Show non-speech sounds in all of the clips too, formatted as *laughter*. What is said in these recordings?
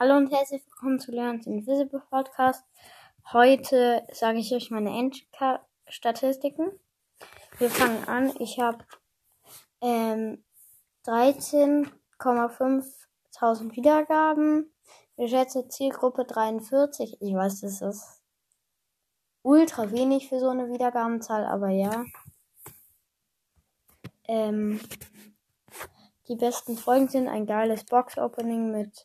Hallo und herzlich willkommen zu Lernens Invisible Podcast. Heute sage ich euch meine Endstatistiken. Wir fangen an. Ich habe ähm, 13,5.000 Wiedergaben. Geschätzte Zielgruppe 43. Ich weiß, das ist ultra wenig für so eine Wiedergabenzahl, aber ja. Ähm, die besten Folgen sind ein geiles Box-Opening mit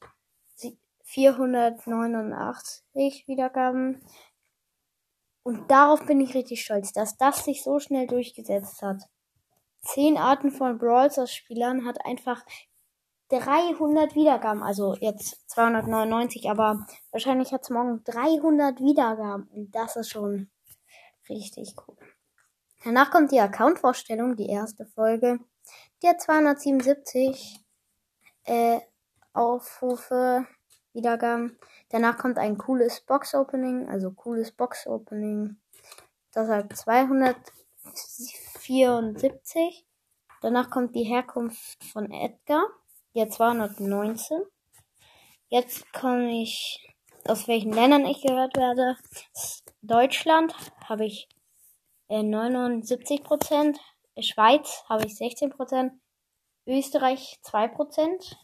489 Wiedergaben. Und darauf bin ich richtig stolz, dass das sich so schnell durchgesetzt hat. Zehn Arten von Brawlers Spielern hat einfach 300 Wiedergaben. Also jetzt 299, aber wahrscheinlich hat es morgen 300 Wiedergaben. Und das ist schon richtig cool. Danach kommt die Account-Vorstellung, die erste Folge. Die hat 277 äh, Aufrufe. Wiedergaben. Danach kommt ein cooles Box-Opening, also cooles Box-Opening. Das hat 274. Danach kommt die Herkunft von Edgar, hat 219. Jetzt komme ich, aus welchen Ländern ich gehört werde. Deutschland habe ich 79 äh, Prozent. Schweiz habe ich 16 Prozent. Österreich 2 Prozent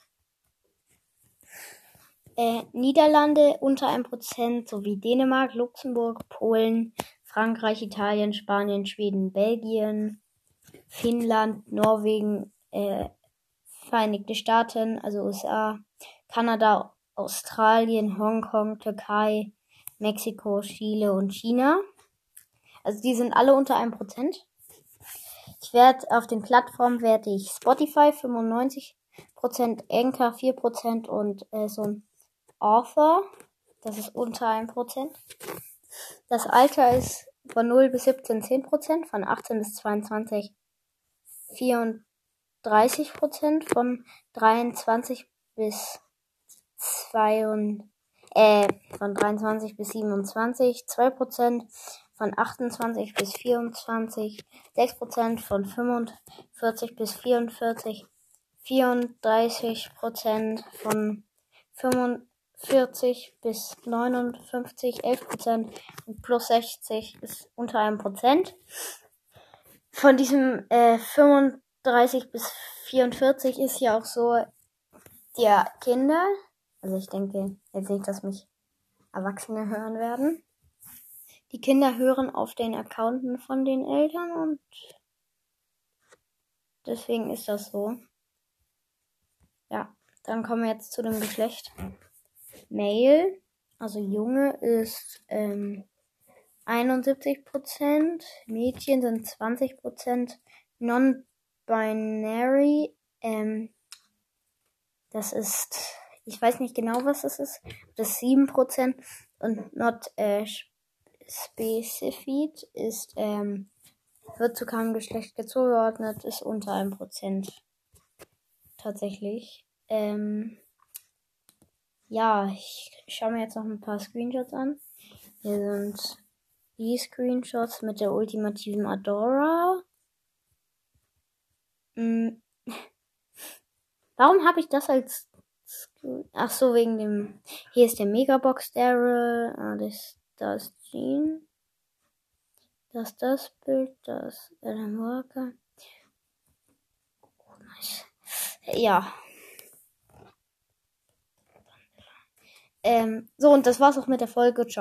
äh, Niederlande unter 1% sowie Dänemark, Luxemburg, Polen, Frankreich, Italien, Spanien, Schweden, Belgien, Finnland, Norwegen, äh, Vereinigte Staaten, also USA, Kanada, Australien, Hongkong, Türkei, Mexiko, Chile und China. Also die sind alle unter 1%. Ich werde auf den Plattformen werde ich Spotify 95%, Anchor 4% und äh, so ein Author. Das ist unter 1%. Das Alter ist von 0 bis 17 10%, von 18 bis 22 34%, von 23 bis 2 äh, von 23 bis 27 2%, von 28 bis 24 6%, von 45 bis 44 34%, von 35 40 bis 59, 11 Prozent und plus 60 ist unter einem Prozent. Von diesem äh, 35 bis 44 ist ja auch so der Kinder. Also ich denke jetzt nicht, dass mich Erwachsene hören werden. Die Kinder hören auf den Accounten von den Eltern und deswegen ist das so. Ja, dann kommen wir jetzt zu dem Geschlecht. Male, also Junge, ist ähm, 71%, Mädchen sind 20%, Non-Binary, ähm, das ist, ich weiß nicht genau, was das ist, das ist 7% und Not äh, Specified ist, ähm, wird zu keinem Geschlecht zugeordnet, ist unter 1%. Tatsächlich. Ähm, ja, ich schaue mir jetzt noch ein paar Screenshots an. Hier sind die Screenshots mit der ultimativen Adora. Hm. *laughs* Warum habe ich das als Ach so, wegen dem. Hier ist der Megabox Daryl. Ah, das, das Jean. Das das Bild. Das Adam Walker. Oh, nice. Ja. Ähm, so, und das war's auch mit der Folge. Ciao.